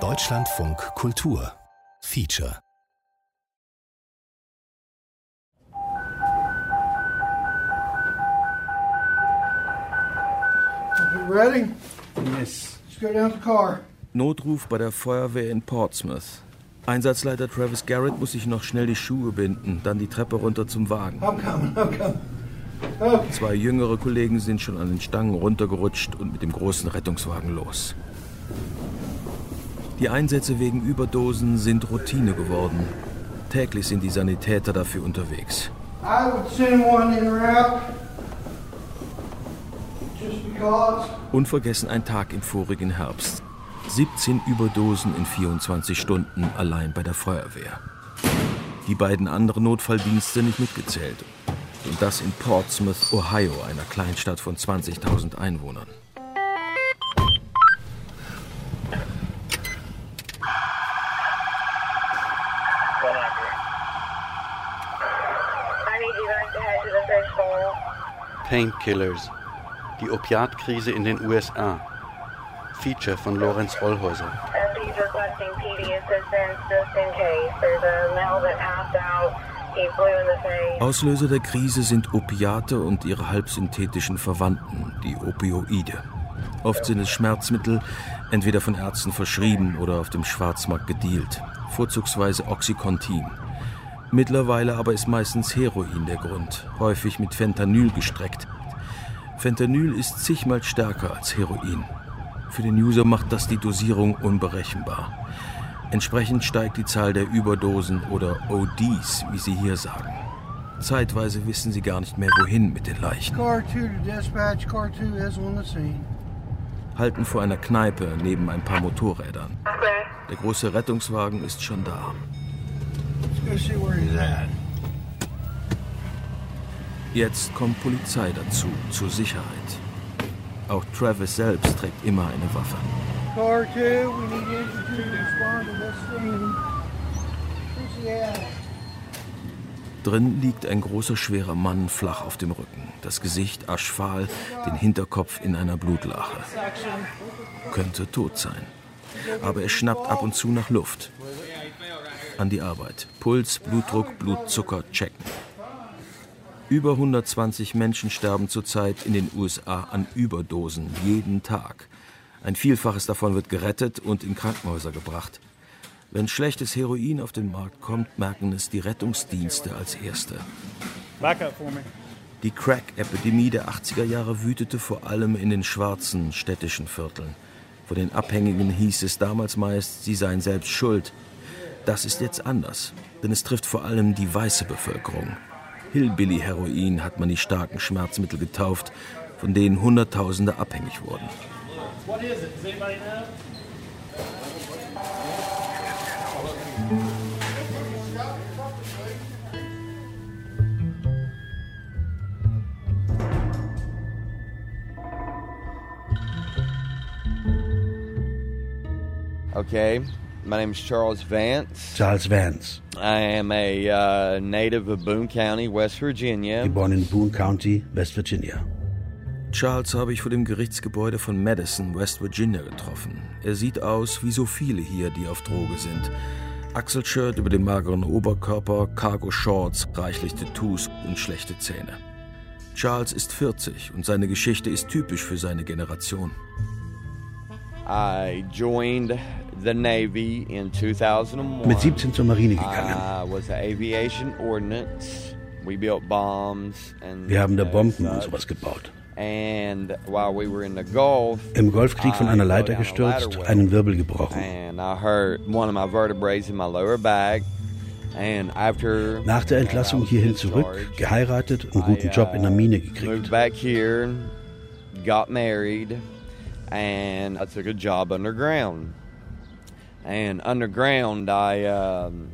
Deutschlandfunk Kultur Feature Ready? Yes. Let's go down to the car. Notruf bei der Feuerwehr in Portsmouth. Einsatzleiter Travis Garrett muss sich noch schnell die Schuhe binden, dann die Treppe runter zum Wagen. I'm coming, I'm coming. Zwei jüngere Kollegen sind schon an den Stangen runtergerutscht und mit dem großen Rettungswagen los. Die Einsätze wegen Überdosen sind Routine geworden. Täglich sind die Sanitäter dafür unterwegs. I would send one in. Unvergessen ein Tag im vorigen Herbst. 17 Überdosen in 24 Stunden allein bei der Feuerwehr. Die beiden anderen Notfalldienste nicht mitgezählt. Und das in Portsmouth, Ohio, einer Kleinstadt von 20.000 Einwohnern. Painkillers. Die Opiatkrise in den USA. Feature von Lorenz Rollhäuser. Requesting PD assistance just in case. There's a male that passed out. Auslöser der Krise sind Opiate und ihre halbsynthetischen Verwandten, die Opioide. Oft sind es Schmerzmittel, entweder von Ärzten verschrieben oder auf dem Schwarzmarkt gedealt, vorzugsweise Oxycontin. Mittlerweile aber ist meistens Heroin der Grund, häufig mit Fentanyl gestreckt. Fentanyl ist zigmal stärker als Heroin. Für den User macht das die Dosierung unberechenbar. Entsprechend steigt die Zahl der Überdosen oder ODs, wie sie hier sagen. Zeitweise wissen sie gar nicht mehr, wohin mit den Leichen. Car 2 to dispatch. Car 2 is on the scene. Halten vor einer Kneipe neben ein paar Motorrädern. Der große Rettungswagen ist schon da. Let's go see where he's at. Jetzt kommt Polizei dazu, zur Sicherheit. Auch Travis selbst trägt immer eine Waffe. Car 2, we need infantry to respond to this at? Drin liegt ein großer, schwerer Mann flach auf dem Rücken. Das Gesicht aschfahl, den Hinterkopf in einer Blutlache. Könnte tot sein. Aber er schnappt ab und zu nach Luft. An die Arbeit. Puls, Blutdruck, Blutzucker checken. Über 120 Menschen sterben zurzeit in den USA an Überdosen jeden Tag. Ein Vielfaches davon wird gerettet und in Krankenhäuser gebracht. Wenn schlechtes Heroin auf den Markt kommt, merken es die Rettungsdienste als Erste. Die Crack-Epidemie der 80er Jahre wütete vor allem in den schwarzen städtischen Vierteln. Von den Abhängigen hieß es damals meist, sie seien selbst schuld. Das ist jetzt anders, denn es trifft vor allem die weiße Bevölkerung. Hillbilly-Heroin hat man die starken Schmerzmittel getauft, von denen Hunderttausende abhängig wurden. What is it? Does anybody know? Okay, my name is Charles Vance. Charles Vance, I am a uh, native of Boone County, West Virginia. Born in Boone County, West Virginia. Charles habe ich vor dem Gerichtsgebäude von Madison, West Virginia, getroffen. Er sieht aus wie so viele hier, die auf Droge sind. Achselshirt über dem mageren Oberkörper, Cargo-Shorts, reichlich Tattoos und schlechte Zähne. Charles ist 40 und seine Geschichte ist typisch für seine Generation. I joined the Navy in 2001. Mit 17 zur Marine gegangen. I was an aviation ordnance. We built bombs and Wir haben da Bomben und sowas gebaut. Im Golfkrieg von einer Leiter gestürzt, einen Wirbel gebrochen. Nach der Entlassung hierhin zurück, geheiratet und guten I, Job in der uh, Mine Moved gekriegt. got married, and I took a job underground.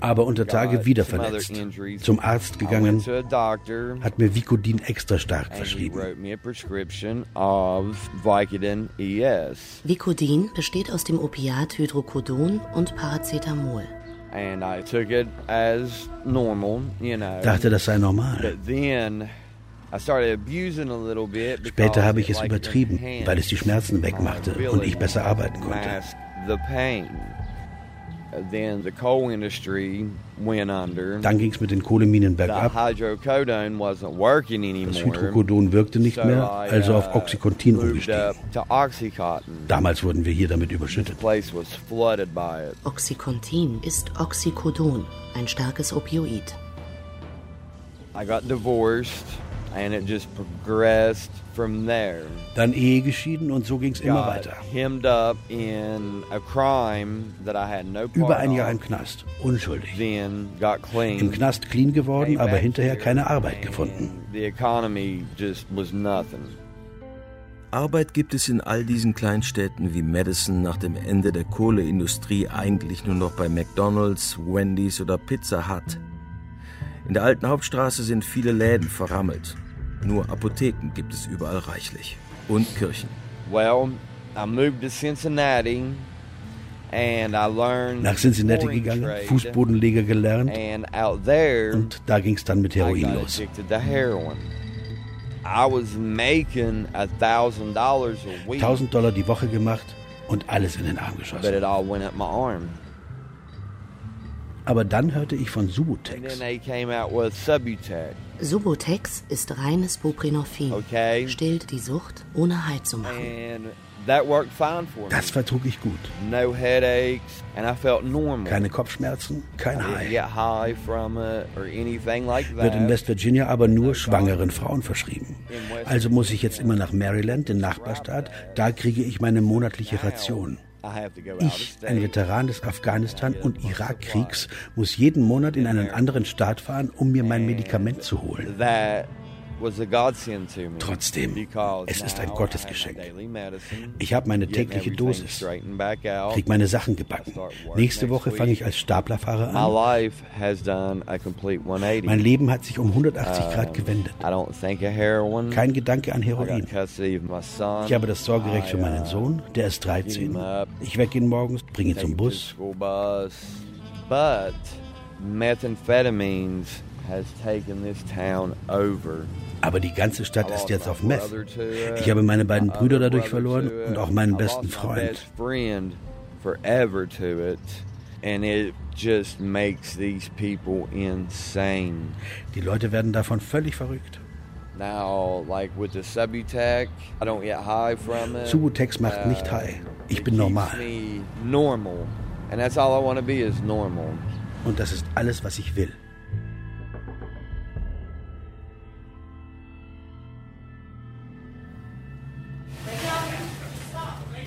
Aber unter Tage wieder verletzt. Zum Arzt I gegangen, hat mir Vicodin extra stark verschrieben. of Vicodin ES. Vicodin besteht aus dem Opiat Hydrocodon und Paracetamol. And I took it as normal, you know. Dachte, das sei normal. But then I started abusing a little bit Später habe ich es übertrieben, weil es die Schmerzen wegmachte und ich besser arbeiten konnte. Dann ging es mit den Kohleminen The bergab. hydrocodone wasn't working Das anymore. Hydrocodon wirkte nicht mehr, I, also auf uh, Oxycontin umgestiegen. Damals wurden wir hier damit The überschüttet. place was flooded by it. Oxycontin ist Oxycodon, ein starkes Opioid. I got divorced and it just progressed from there. Dann Ehe geschieden und so ging es immer Got weiter. hemmed up in a crime that I had no part Über ein Jahr im. Knast, unschuldig. Then got clean. Im Knast clean geworden, aber hinterher keine Arbeit gefunden. The economy just was nothing. Arbeit gibt es in all diesen Kleinstädten wie Madison nach dem Ende der Kohleindustrie eigentlich nur noch bei McDonald's, Wendy's oder Pizza Hut. In der alten Hauptstraße sind viele Läden verrammelt. Nur Apotheken gibt es überall reichlich. Und Kirchen. Well, I moved to Cincinnati and I learned Nach Cincinnati gegangen. Fußbodenleger gelernt And out there, und da ging es dann mit I Heroin los. addicted to heroin. I was making a thousand dollars a week, 1000 Dollar die Woche gemacht und alles in den Arm geschossen. it all went up my arm. Aber dann hörte ich von Subutex. Subutex. Subotex ist reines Buprenorphin, Okay. stillt die Sucht, ohne Halt zu machen. And that worked fine for me. Das vertrug ich gut. no headaches, and I felt normal. Keine Kopfschmerzen, kein High. like Wird in. West Virginia aber nur schwangeren Frauen verschrieben. Also muss ich jetzt immer nach Maryland, den Nachbarstaat. Da kriege ich meine monatliche Ration. Ich, ein. Veteran des Afghanistan- und Irakkriegs, muss jeden Monat in einen anderen Staat fahren, um mir mein Medikament zu holen. That was a godsend to me. Trotzdem, es ist ein Gottesgeschenk. Ich habe meine tägliche Dosis, straightened back out. krieg meine Sachen gebacken. Nächste Woche fange ich als Staplerfahrer an. life has done a complete 180. Mein Leben hat sich um 180 Grad gewendet. Kein Gedanke an Heroin. Ich habe das Sorgerecht für meinen uh, Sohn, der ist pick him 13. up, Ich wecke ihn morgens, bringe ihn zum bus. But methamphetamines has taken this town over. Aber die ganze Stadt ist jetzt auf Meth. Ich habe meine beiden Brüder dadurch verloren und auch meinen besten Freund. best friend forever to it. And it just makes these people insane. Die Leute werden davon völlig verrückt. Now, like with the Subutex, I don't get high from it. Subutex macht nicht Uh, high. Ich bin normal. Und das ist alles, was ich will.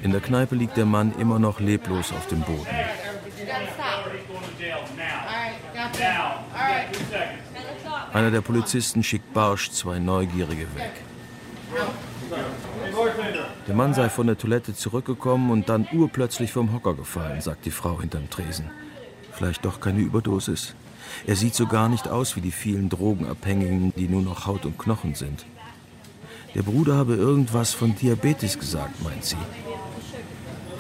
In der Kneipe liegt der Mann immer noch leblos auf dem Boden. Einer der Polizisten schickt barsch zwei Neugierige weg. Der Mann sei von der Toilette zurückgekommen und dann urplötzlich vom Hocker gefallen, sagt die Frau hinterm Tresen. Vielleicht doch keine Überdosis. Er sieht so gar nicht aus wie die vielen Drogenabhängigen, die nur noch Haut und Knochen sind. Der Bruder habe irgendwas von Diabetes gesagt, meint sie.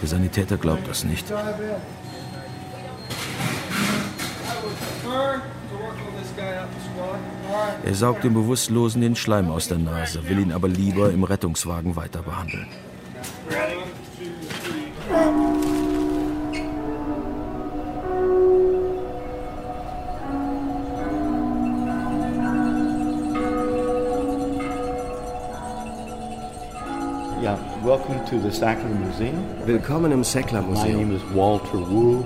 Der Sanitäter glaubt das nicht. Er saugt dem Bewusstlosen den Schleim aus der Nase, will ihn aber lieber im Rettungswagen weiter behandeln. Welcome to the Sackler Museum. Willkommen im Sackler My name Museum. is Walter Wu,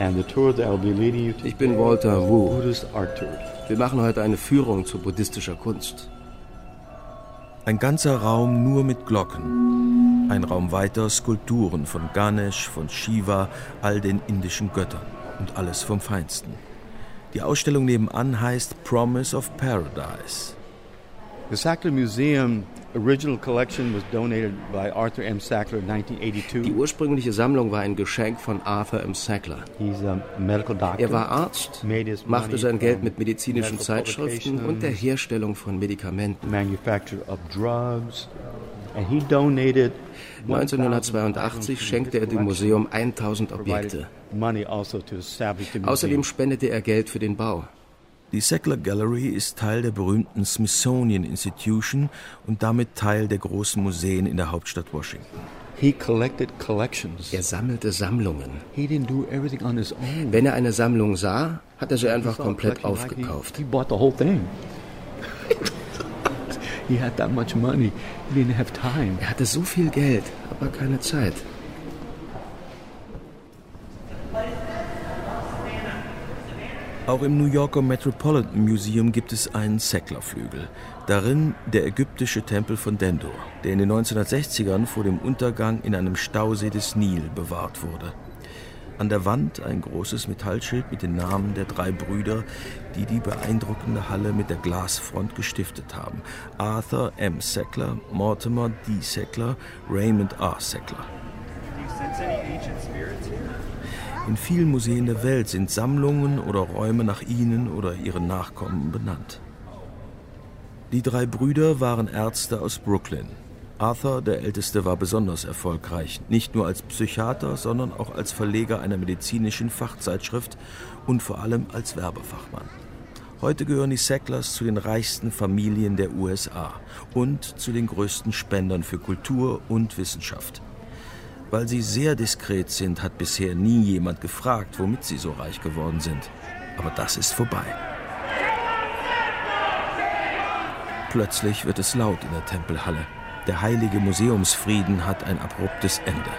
and the tour that I'll be leading you to Ich bin Walter Wu. Buddhist art tour. Wir machen heute eine Führung zu buddhistischer Kunst. Ein ganzer Raum nur mit Glocken. Ein Raum weiter Skulpturen von Ganesh, von Shiva, all den indischen Göttern. Und alles vom Feinsten. Die Ausstellung nebenan heißt Promise of Paradise. The Sackler Museum original collection was donated by Arthur M. Sackler in Die 1982. ursprüngliche Sammlung war ein Geschenk von Arthur M. Sackler. He's a medical doctor. Er war Arzt, Made his machte money sein Geld mit medizinischen Zeitschriften und der Herstellung von Medikamenten. manufacture of drugs, and he donated 1982 schenkte er dem Museum 1000 provided Objekte. also. Außerdem spendete er Geld für den Bau. Die Sackler Gallery ist Teil der berühmten Smithsonian Institution und damit Teil der großen Museen in der Hauptstadt Washington. He collected collections. Er sammelte Sammlungen. He didn't do everything on his own. Wenn er eine Sammlung sah, hat er sie einfach komplett aufgekauft. He bought the whole thing. he had that much money. He didn't have time. Er hatte so viel Geld, aber keine Zeit. Auch im New Yorker Metropolitan Museum gibt es einen Sackler-Flügel. Darin der ägyptische Tempel von Dendur, der in den 1960ern vor dem Untergang in einem Stausee des Nil bewahrt wurde. An der Wand ein großes Metallschild mit den Namen der drei Brüder, die die beeindruckende Halle mit der Glasfront gestiftet haben. Arthur M. Sackler, Mortimer D. Sackler, Raymond R. Sackler. In vielen Museen der Welt sind Sammlungen oder Räume nach ihnen oder ihren Nachkommen benannt. Die drei Brüder waren Ärzte aus Brooklyn. Arthur, der Älteste, war besonders erfolgreich, nicht nur als Psychiater, sondern auch als Verleger einer medizinischen Fachzeitschrift und vor allem als Werbefachmann. Heute gehören die Sacklers zu den reichsten Familien der USA und zu den größten Spendern für Kultur und Wissenschaft. Weil sie sehr diskret sind, hat bisher nie jemand gefragt, womit sie so reich geworden sind. Aber das ist vorbei. Plötzlich wird es laut in der Tempelhalle. Der heilige Museumsfrieden hat ein abruptes Ende.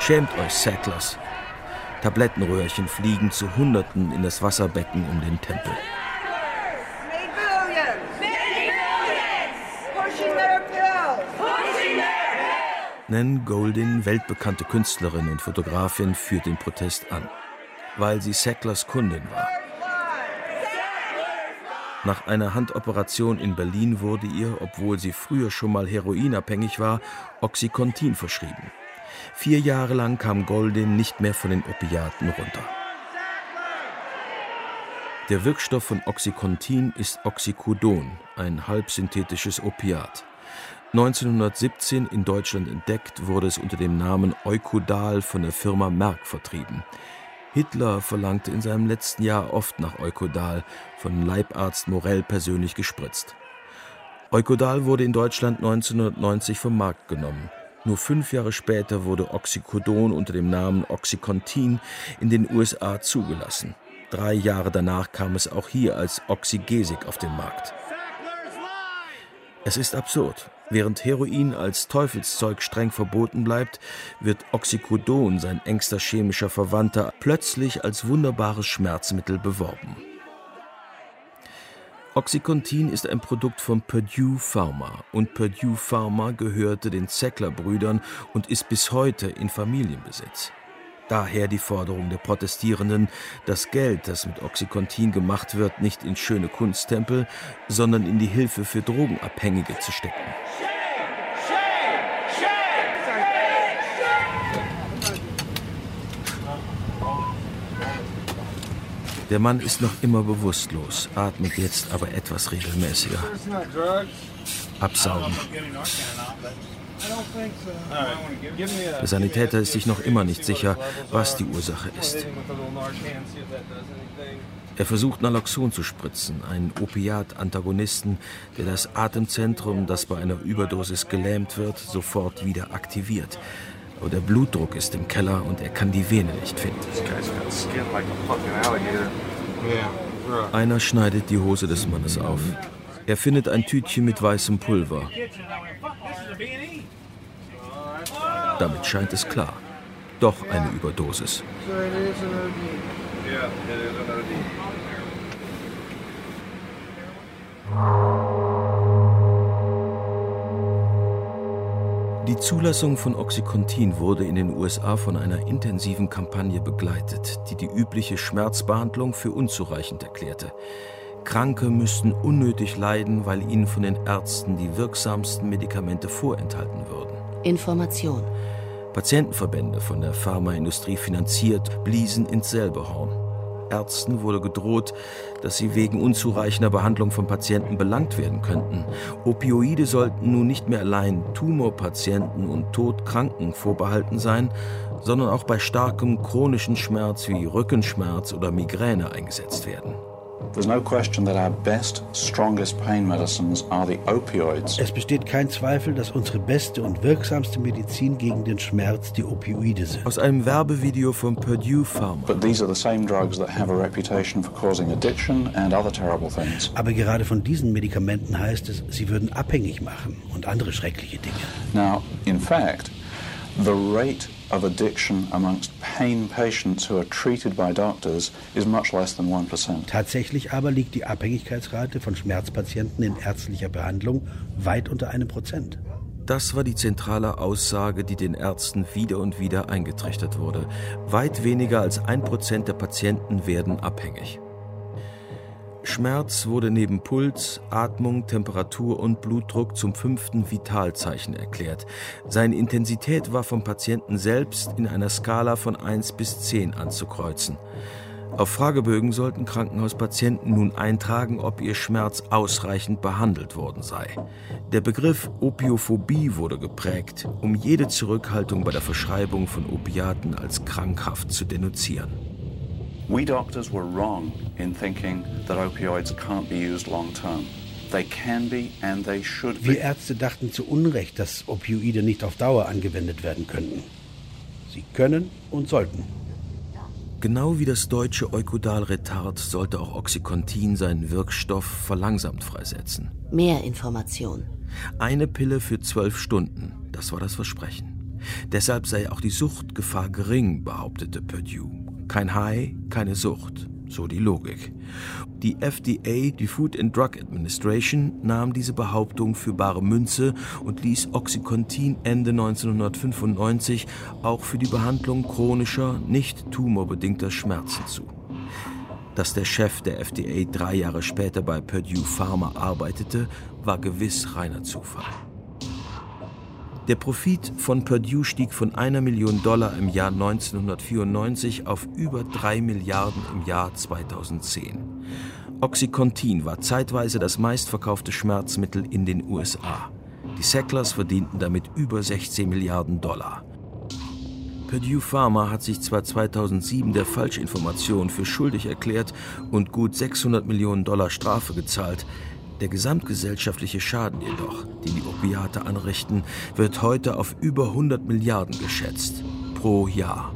Schämt euch, Sacklers. Tablettenröhrchen fliegen zu Hunderten in das Wasserbecken um den Tempel. Nan Goldin, weltbekannte Künstlerin und Fotografin, führt den Protest an, weil sie Sacklers Kundin war. Nach einer Handoperation in Berlin wurde ihr, obwohl sie früher schon mal heroinabhängig war, Oxycontin verschrieben. Vier Jahre lang kam Goldin nicht mehr von den Opiaten runter. Der Wirkstoff von Oxycontin ist Oxycodon, ein halbsynthetisches Opiat. 1917 in Deutschland entdeckt, wurde es unter dem Namen Eukudal von der Firma Merck vertrieben. Hitler verlangte in seinem letzten Jahr oft nach Eukudal, von Leibarzt Morell persönlich gespritzt. Eukudal wurde in Deutschland 1990 vom Markt genommen. Nur fünf Jahre später wurde Oxycodon unter dem Namen Oxycontin in den USA zugelassen. Drei Jahre danach kam es auch hier als Oxygesik auf den Markt. Es ist absurd. Während Heroin als Teufelszeug streng verboten bleibt, wird Oxycodon, sein engster chemischer Verwandter, plötzlich als wunderbares Schmerzmittel beworben. Oxycontin ist ein Produkt von Purdue Pharma und Purdue Pharma gehörte den Zeckler-Brüdern und ist bis heute in Familienbesitz. Daher die Forderung der Protestierenden, das Geld, das mit Oxycontin gemacht wird, nicht in schöne Kunsttempel, sondern in die Hilfe für Drogenabhängige zu stecken. Der Mann ist noch immer bewusstlos, atmet jetzt aber etwas regelmäßiger. Absaugen. Der Sanitäter ist sich noch immer nicht sicher, was die Ursache ist. Er versucht Naloxon zu spritzen, einen Opiat-Antagonisten, der das Atemzentrum, das bei einer Überdosis gelähmt wird, sofort wieder aktiviert. Aber der Blutdruck ist im Keller und er kann die Vene nicht finden. Einer schneidet die Hose des Mannes auf. Er findet ein Tütchen mit weißem Pulver. Damit scheint es klar. Doch eine Überdosis. Die Zulassung von Oxycontin wurde in den USA von einer intensiven Kampagne begleitet, die die übliche Schmerzbehandlung für unzureichend erklärte. Kranke müssten unnötig leiden, weil ihnen von den Ärzten die wirksamsten Medikamente vorenthalten würden. Information. Patientenverbände von der Pharmaindustrie finanziert bliesen ins selbe Horn. Ärzten wurde gedroht, dass sie wegen unzureichender Behandlung von Patienten belangt werden könnten. Opioide sollten nun nicht mehr allein Tumorpatienten und Todkranken vorbehalten sein, sondern auch bei starkem chronischen Schmerz wie Rückenschmerz oder Migräne eingesetzt werden. Es besteht kein Zweifel, dass unsere beste und wirksamste Medizin gegen den Schmerz die Opioide sind. Aus einem Werbevideo von Purdue Pharma. Aber gerade von diesen Medikamenten heißt es, sie würden abhängig machen und andere schreckliche Dinge. Now, in fact, the rate of addiction amongst pain patients who are treated by doctors is much less than 1%. Tatsächlich aber liegt die Abhängigkeitsrate von Schmerzpatienten in ärztlicher Behandlung weit unter einem Prozent. Das war die zentrale Aussage, die den Ärzten wieder und wieder eingetrichtert wurde. Weit weniger als ein Prozent der Patienten werden abhängig. Schmerz wurde neben Puls, Atmung, Temperatur und Blutdruck zum fünften Vitalzeichen erklärt. Seine Intensität war vom Patienten selbst in einer Skala von 1 bis 10 anzukreuzen. Auf Fragebögen sollten Krankenhauspatienten nun eintragen, ob ihr Schmerz ausreichend behandelt worden sei. Der Begriff Opiophobie wurde geprägt, um jede Zurückhaltung bei der Verschreibung von Opiaten als krankhaft zu denunzieren. We doctors were wrong in thinking that opioids can't be used long term. They can be and they should be. Wir Ärzte dachten zu Unrecht, dass Opioide nicht auf Dauer angewendet werden könnten. Sie können und sollten. Genau wie das deutsche Eukudalretard sollte auch Oxycontin seinen Wirkstoff verlangsamt freisetzen. Mehr Information. Eine Pille für zwölf Stunden, das war das Versprechen. Deshalb sei auch die Suchtgefahr gering, behauptete Purdue. Kein High, keine Sucht. So die Logik. Die FDA, die Food and Drug Administration, nahm diese Behauptung für bare Münze und ließ Oxycontin Ende 1995 auch für die Behandlung chronischer, nicht tumorbedingter Schmerzen zu. Dass der Chef der FDA drei Jahre später bei Purdue Pharma arbeitete, war gewiss reiner Zufall. Der Profit von Purdue stieg von einer Million Dollar im Jahr 1994 auf über drei Milliarden im Jahr 2010. Oxycontin war zeitweise das meistverkaufte Schmerzmittel in den USA. Die Sacklers verdienten damit über 16 Milliarden Dollar. Purdue Pharma hat sich zwar 2007 der Falschinformation für schuldig erklärt und gut 600 Millionen Dollar Strafe gezahlt, der gesamtgesellschaftliche Schaden jedoch, den die Opiate anrichten, wird heute auf über 100 Milliarden geschätzt pro Jahr.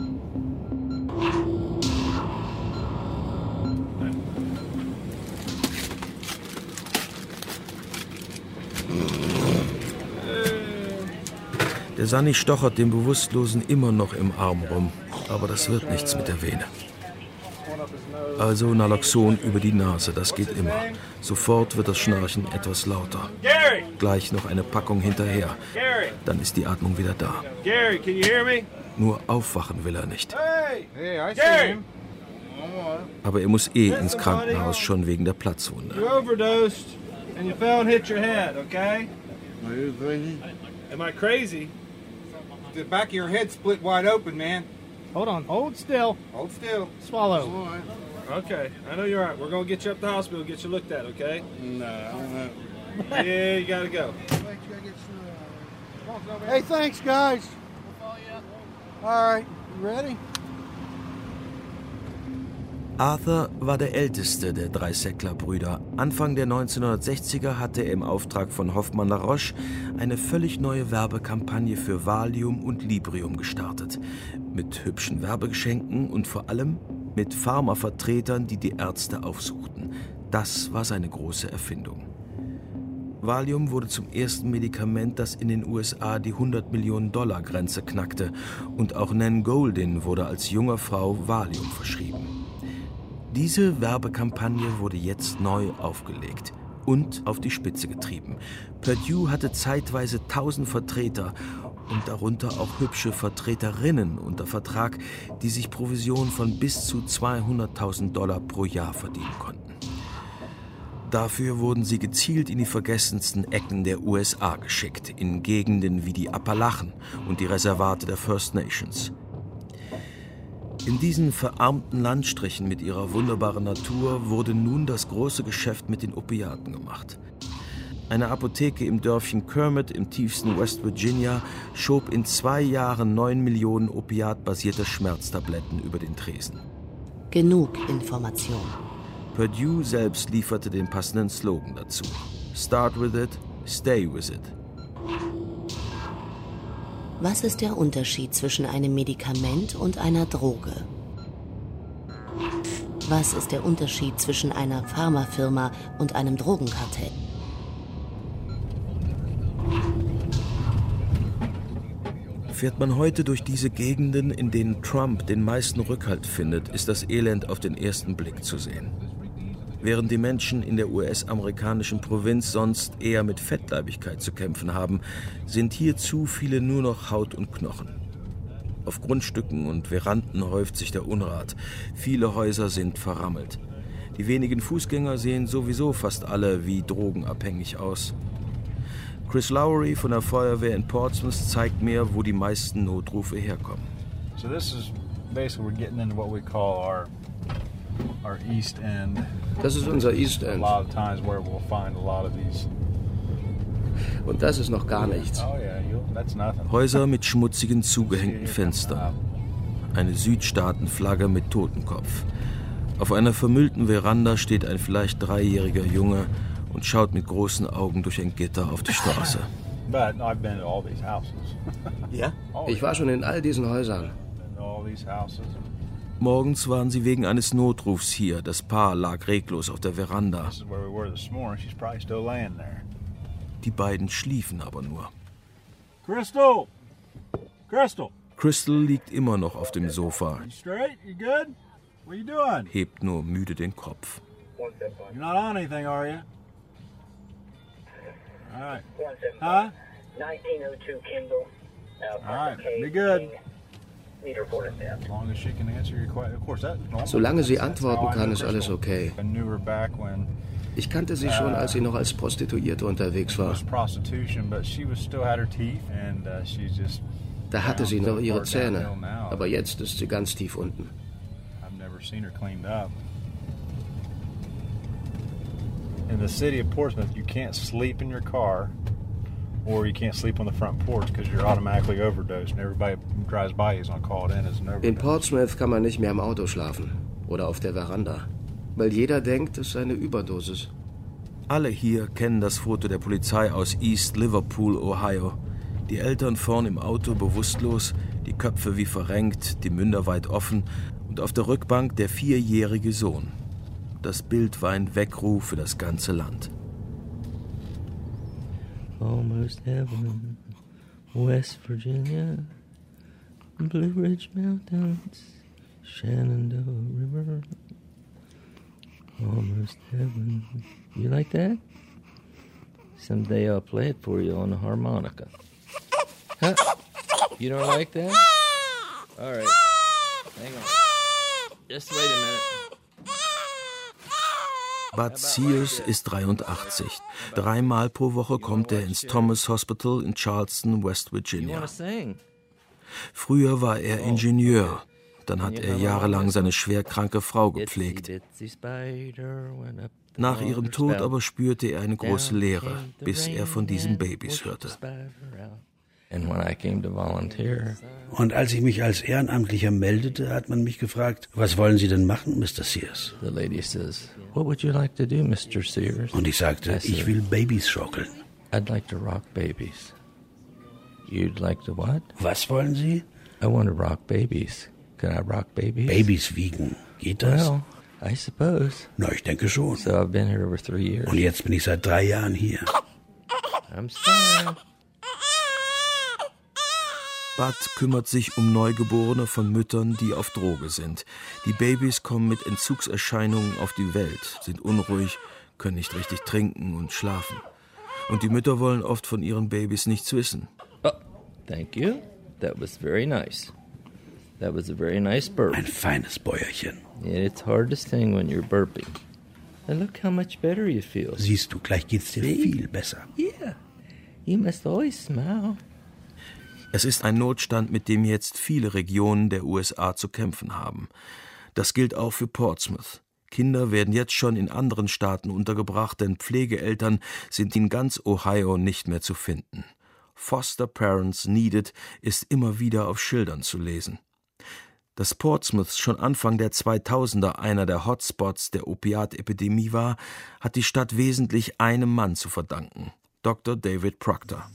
Der Sani stochert dem Bewusstlosen immer noch im Arm rum, aber das wird nichts mit der Vene. Also Naloxon über die Nase, das geht immer. Sofort wird das Schnarchen etwas lauter. Gleich noch eine Packung hinterher. Dann ist die Atmung wieder da. Nur aufwachen will er nicht. Aber er muss eh ins Krankenhaus, schon wegen der Platzwunde. and you fell and hit your head, okay? Are you crazy? Am I crazy? The back of your head split wide open, man. Hold on. Hold still. Hold still. Swallow. Okay. I know you're all right. We're going to get you up to the hospital, get you looked at, okay? No, I don't have. yeah, you got to go. Hey, thanks, guys. All right, you ready? Arthur war der älteste der drei Sackler-Brüder. Anfang der 1960er hatte er im Auftrag von Hoffmann La Roche eine völlig neue Werbekampagne für Valium und Librium gestartet. Mit hübschen Werbegeschenken und vor allem mit Pharmavertretern, die die Ärzte aufsuchten. Das war seine große Erfindung. Valium wurde zum ersten Medikament, das in den USA die 100 Millionen Dollar Grenze knackte. Und auch Nan Goldin wurde als junger Frau Valium verschrieben. Diese Werbekampagne wurde jetzt neu aufgelegt und auf die Spitze getrieben. Purdue hatte zeitweise 1000 Vertreter und darunter auch hübsche Vertreterinnen unter Vertrag, die sich Provisionen von bis zu 200.000 Dollar pro Jahr verdienen konnten. Dafür wurden sie gezielt in die vergessensten Ecken der USA geschickt, in Gegenden wie die Appalachen und die Reservate der First Nations. In diesen verarmten Landstrichen mit ihrer wunderbaren Natur wurde nun das große Geschäft mit den Opiaten gemacht. Eine Apotheke im Dörfchen Kermit im tiefsten West Virginia schob in zwei Jahren neun Millionen opiatbasierte Schmerztabletten über den Tresen. Genug Information. Purdue selbst lieferte den passenden Slogan dazu. Start with it, stay with it. Was ist der Unterschied zwischen einem Medikament und einer Droge? Was ist der Unterschied zwischen einer Pharmafirma und einem Drogenkartell? Fährt man heute durch diese Gegenden, in denen Trump den meisten Rückhalt findet, ist das Elend auf den ersten Blick zu sehen. Während die Menschen in der US-amerikanischen Provinz sonst eher mit Fettleibigkeit zu kämpfen haben, sind hier zu viele nur noch Haut und Knochen. Auf Grundstücken und Veranden häuft sich der Unrat. Viele Häuser sind verrammelt. Die wenigen Fußgänger sehen sowieso fast alle wie drogenabhängig aus. Chris Lowry von der Feuerwehr in Portsmouth zeigt mir, wo die meisten Notrufe herkommen. So this is basically we're getting into what we call our our east end. Das ist unser East End. A lot of times where we'll find a lot of these. Und das ist noch gar nichts. Oh. Häuser mit schmutzigen zugehängten Fenstern. Eine Südstaatenflagge mit Totenkopf. Auf einer vermüllten Veranda steht ein vielleicht dreijähriger Junge und schaut mit großen Augen durch ein Gitter auf die Straße. But I've been to all these houses. Ja? Ich war schon in all diesen Häusern. Morgens waren sie wegen eines Notrufs hier. Das Paar lag reglos auf der Veranda. This is where we were this morning. She's probably still laying there. Die beiden schliefen aber nur. Crystal! Crystal! Crystal liegt immer noch auf dem Sofa, You straight? You good? What you doing? hebt nur müde den Kopf. You're not on anything, are you? All right. Huh? 1902 Kindle. Uh, All right. Be good. Need reported death. As long as she can answer your question. Of course, that. normally Solange sie antworten kann, ist alles okay. I knew her back when Ich kannte sie schon, als sie noch als Prostituierte unterwegs war. was prostitution, but she was still had her teeth, and uh, she's just. Da hatte sie noch ihre Zähne. Aber jetzt ist sie ganz tief unten. I've never seen her cleaned up. In the city of Portsmouth, you can't sleep in your car or you can't sleep on the front porch because you're automatically overdosed and everybody who drives by you is going to call in as an overdose. In Portsmouth kann man nicht mehr im Auto schlafen. Oder auf der Veranda. Weil jeder denkt, es sei eine Überdosis. Alle hier kennen das Foto der Polizei aus East Liverpool, Ohio. Die Eltern vorn im Auto bewusstlos, die Köpfe wie verrenkt, die Münder weit offen und auf der Rückbank der vierjährige Sohn. Das Bild war ein Weckruf für das ganze Land. Almost heaven, West Virginia, Blue Ridge Mountains, Shenandoah River. Almost heaven. You like that? Someday I'll play it for you on the harmonica. Huh? You don't like that? All right. Hang on. Just wait a minute. Bud Sears ist 83. Dreimal pro Woche kommt er ins Thomas Hospital in Charleston, West Virginia. Früher war er Ingenieur. Dann hat er jahrelang seine schwerkranke Frau gepflegt. Nach ihrem Tod aber spürte er eine große Leere, bis er von diesen Babys hörte. Spider out. And when I came to volunteer, Und als ich mich als Ehrenamtlicher meldete, hat man mich gefragt, was wollen Sie denn machen, Mr. Sears? the lady says, What would you like to do, Mr. Sears? Und ich sagte, said, ich will Babys schaukeln. I'd like to rock babies. You'd like to what? Was wollen Sie? I want to rock babies. Can I rock babies? Babys wiegen. Geht das? Well, I suppose. Na, ich denke schon. So I've been here over three years. Und jetzt bin ich seit drei Jahren hier. I'm sorry. Bud kümmert sich um Neugeborene von Müttern, die auf Droge sind. Die Babys kommen mit Entzugserscheinungen auf die Welt, sind unruhig, können nicht richtig trinken und schlafen. Und die Mütter wollen oft von ihren Babys nichts wissen. Thank you. That was very nice. That was a very nice burp. Ein feines Bäuerchen. Yeah, it's hard to sing when you're burping. And look how much better you feel. Siehst du, gleich geht's dir See? viel besser. Yeah. You must always smile. Es ist ein Notstand, mit dem jetzt viele Regionen der USA zu kämpfen haben. Das gilt auch für Portsmouth. Kinder werden jetzt schon in anderen Staaten untergebracht, denn Pflegeeltern sind in ganz Ohio nicht mehr zu finden. Foster Parents Needed ist immer wieder auf Schildern zu lesen. Dass Portsmouth schon Anfang der 2000er einer der Hotspots der Opiatepidemie war, hat die Stadt wesentlich einem Mann zu verdanken, Dr. David Proctor.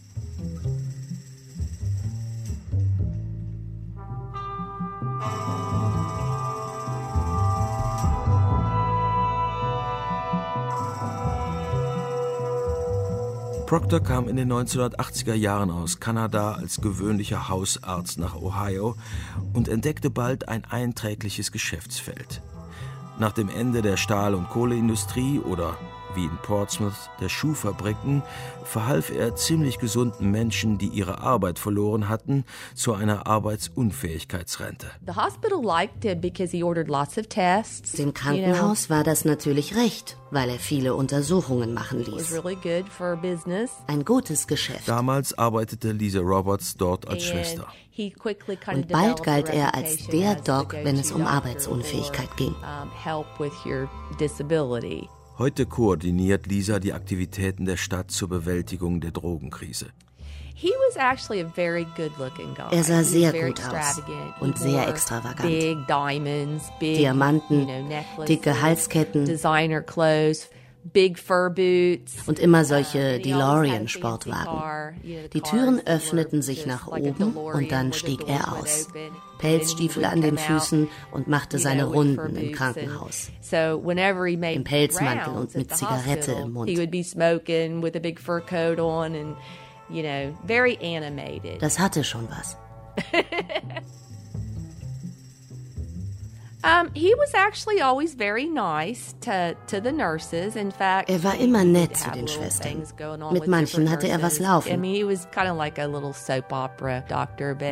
Proctor kam in den 1980er Jahren aus Kanada als gewöhnlicher Hausarzt nach Ohio und entdeckte bald ein einträgliches Geschäftsfeld. Nach dem Ende der Stahl- und Kohleindustrie oder wie in Portsmouth der Schuhfabriken, verhalf er ziemlich gesunden Menschen, die ihre Arbeit verloren hatten, zu einer Arbeitsunfähigkeitsrente. Dem Krankenhaus war das natürlich recht, weil er viele Untersuchungen machen ließ. Ein gutes Geschäft. Damals arbeitete Lisa Roberts dort als Schwester. Und bald galt er als der Doc, wenn es um Arbeitsunfähigkeit ging. Heute koordiniert Lisa die Aktivitäten der Stadt zur Bewältigung der Drogenkrise. Er sah sehr gut aus und sehr extravagant. Diamanten, dicke Halsketten und immer solche DeLorean-Sportwagen. Die Türen öffneten sich nach oben und dann stieg er aus. Pelzstiefel an den Füßen und machte seine Runden im Krankenhaus. Im Pelzmantel und mit Zigarette im Mund. Das hatte schon was. Er war immer nett zu den Schwestern. Mit manchen hatte er was laufen.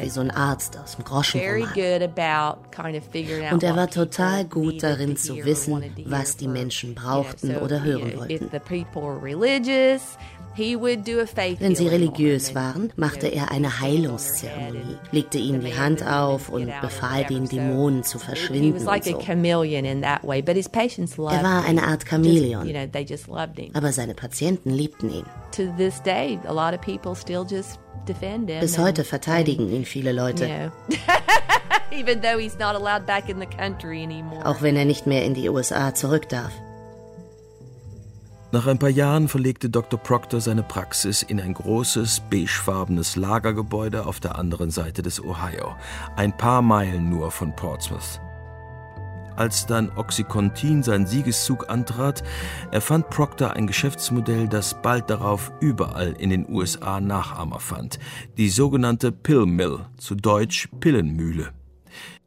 Wie so ein Arzt aus dem Groschenroman. Und er war total gut darin zu wissen, was die Menschen brauchten oder hören wollten. Wenn sie religiös waren, machte er eine Heilungszeremonie, legte ihnen die Hand auf und befahl den Dämonen zu verschwinden. So. Er war eine Art Chamäleon, aber seine Patienten liebten ihn. Bis heute verteidigen ihn viele Leute. Auch wenn er nicht mehr in die USA zurück darf. Nach ein paar Jahren verlegte Dr. Proctor seine Praxis in ein großes, beigefarbenes Lagergebäude auf der anderen Seite des Ohio, ein paar Meilen nur von Portsmouth. Als dann Oxycontin seinen Siegeszug antrat, erfand Proctor ein Geschäftsmodell, das bald darauf überall in den USA Nachahmer fand, die sogenannte Pill Mill, zu Deutsch Pillenmühle.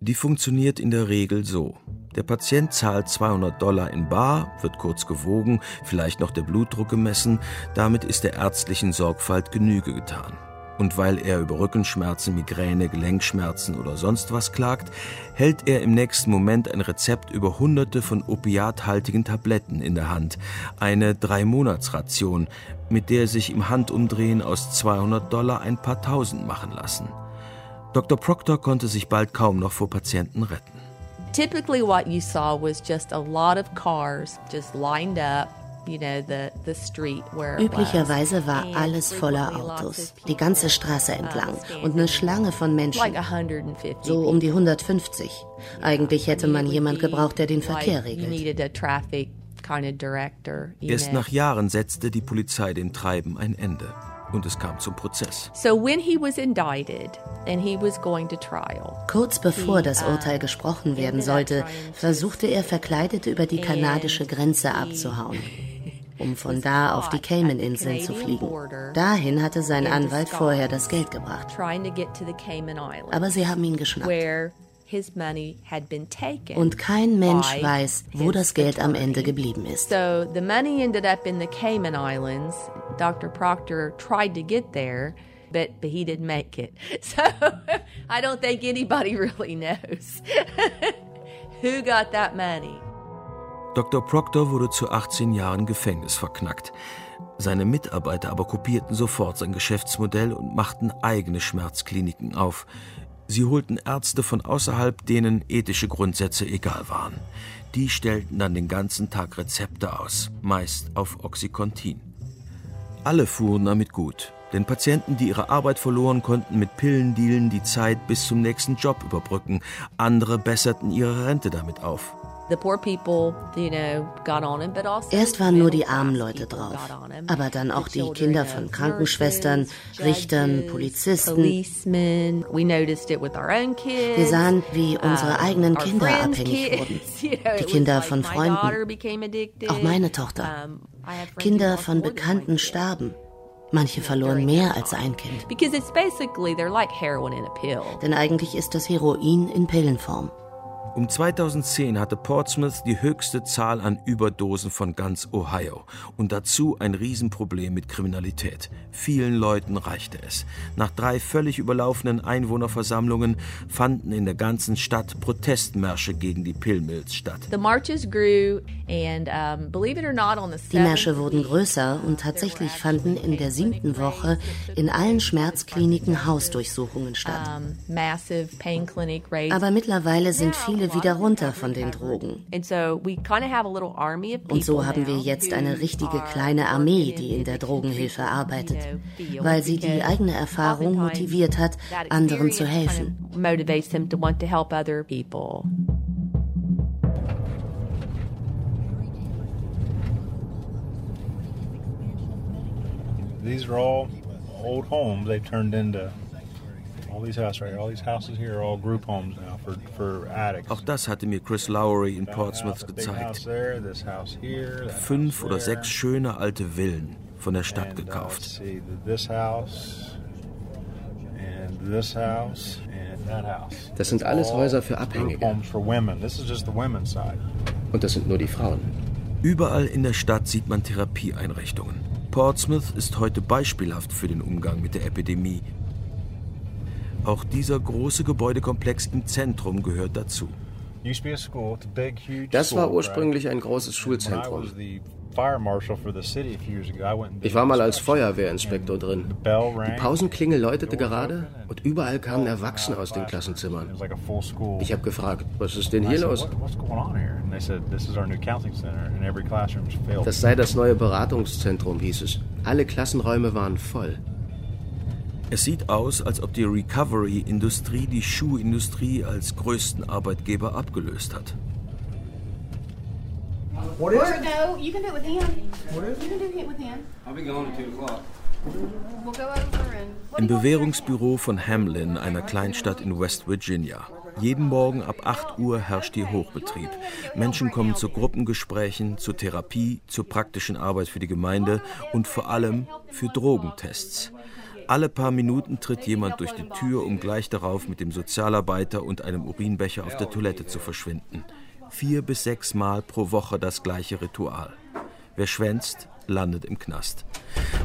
Die funktioniert in der Regel so. Der Patient zahlt 200 Dollar in Bar, wird kurz gewogen, vielleicht noch der Blutdruck gemessen, damit ist der ärztlichen Sorgfalt Genüge getan. Und weil er über Rückenschmerzen, Migräne, Gelenkschmerzen oder sonst was klagt, hält er im nächsten Moment ein Rezept über hunderte von opiathaltigen Tabletten in der Hand, eine Drei-Monats-Ration, mit der sich im Handumdrehen aus 200 Dollar ein paar Tausend machen lassen. Dr. Proctor konnte sich bald kaum noch vor Patienten retten. Typically what you saw was just a lot of cars just lined up Üblicherweise war alles voller Autos, die ganze Straße entlang und eine Schlange von Menschen. So um die 150. Eigentlich hätte man jemand gebraucht, der den Verkehr regelt. Erst nach Jahren setzte die Polizei dem Treiben ein Ende und es kam zum Prozess. Kurz bevor das Urteil gesprochen werden sollte, versuchte er verkleidet über die kanadische Grenze abzuhauen um von da auf die Cayman-Inseln zu fliegen. Dahin hatte sein Anwalt vorher das Geld gebracht. Aber sie haben ihn geschnappt. Und kein Mensch weiß, wo das Geld am Ende geblieben ist. So the money ended up in the Cayman Islands. Dr. Proctor tried to get there, but, but he didn't make it. So I don't think anybody really knows who got that money. Dr. Proctor wurde zu 18 Jahren Gefängnis verknackt. Seine Mitarbeiter aber kopierten sofort sein Geschäftsmodell und machten eigene Schmerzkliniken auf. Sie holten Ärzte von außerhalb, denen ethische Grundsätze egal waren. Die stellten dann den ganzen Tag Rezepte aus, meist auf Oxycontin. Alle fuhren damit gut, denn Patienten, die ihre Arbeit verloren, konnten mit Pillendealen die Zeit bis zum nächsten Job überbrücken. Andere besserten ihre Rente damit auf. Erst waren nur die armen Leute drauf, aber dann auch die Kinder von Krankenschwestern, Richtern, Polizisten. Wir sahen, wie unsere eigenen Kinder abhängig wurden. Die Kinder von Freunden, auch meine Tochter. Kinder von Bekannten starben. Manche verloren mehr als ein Kind. Denn eigentlich ist das Heroin in Pillenform. Um 2010 hatte Portsmouth die höchste Zahl an Überdosen von ganz Ohio und dazu ein Riesenproblem mit Kriminalität. Vielen Leuten reichte es. Nach drei völlig überlaufenden Einwohnerversammlungen fanden in der ganzen Stadt Protestmärsche gegen die Pillmills statt. Die Märsche wurden größer und tatsächlich fanden in der siebten Woche in allen Schmerzkliniken Hausdurchsuchungen statt. Aber mittlerweile sind viele wieder runter von den Drogen. Und so haben wir jetzt eine richtige kleine Armee, die in der Drogenhilfe arbeitet, weil sie die eigene Erfahrung motiviert hat, anderen zu helfen. These are all old homes they've turned into Auch das hatte mir Chris Lowry in Portsmouth gezeigt. Fünf oder sechs schöne alte Villen von der Stadt gekauft. Das sind alles Häuser für Abhängige. Und das sind nur die Frauen. Überall in der Stadt sieht man Therapieeinrichtungen. Portsmouth ist heute beispielhaft für den Umgang mit der Epidemie. Auch dieser große Gebäudekomplex im Zentrum gehört dazu. Das war ursprünglich ein großes Schulzentrum. Ich war mal als Feuerwehrinspektor drin. Die Pausenklingel läutete gerade und überall kamen Erwachsene aus den Klassenzimmern. Ich habe gefragt, was ist denn hier los? Das sei das neue Beratungszentrum, hieß es. Alle Klassenräume waren voll. Es sieht aus, als ob die Recovery-Industrie die Schuhindustrie als größten Arbeitgeber abgelöst hat. What is it? No, you can do it with him. What is it? You can do it with him. I'll be gone at 2 o'clock. We'll go over and... Im Bewährungsbüro von Hamlin, einer Kleinstadt in West Virginia. Jeden Morgen ab 8 Uhr herrscht hier Hochbetrieb. Menschen kommen zu Gruppengesprächen, zur Therapie, zur praktischen Arbeit für die Gemeinde und vor allem für Drogentests. Alle paar Minuten tritt jemand durch die Tür, um gleich darauf mit dem Sozialarbeiter und einem Urinbecher auf der Toilette zu verschwinden vier bis sechs Mal pro Woche das gleiche Ritual. Wer schwänzt, landet im Knast.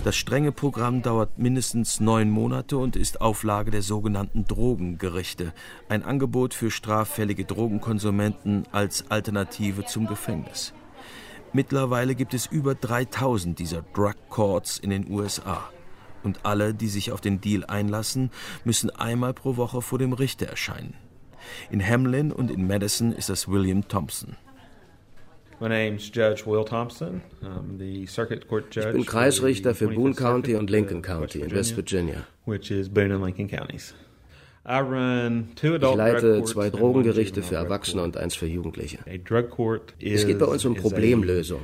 Das strenge Programm dauert mindestens neun Monate und ist Auflage der sogenannten Drogengerichte, ein Angebot für straffällige Drogenkonsumenten als Alternative zum Gefängnis. Mittlerweile gibt es über 3000 dieser Drug Courts in den USA. Und alle, die sich auf den Deal einlassen, müssen einmal pro Woche vor dem Richter erscheinen. In Hamlin und in Madison ist das William Thompson. Ich bin Kreisrichter für Boone County und Lincoln County in West Virginia. Ich leite zwei Drogengerichte für Erwachsene und eins für Jugendliche. Es geht bei uns um Problemlösung.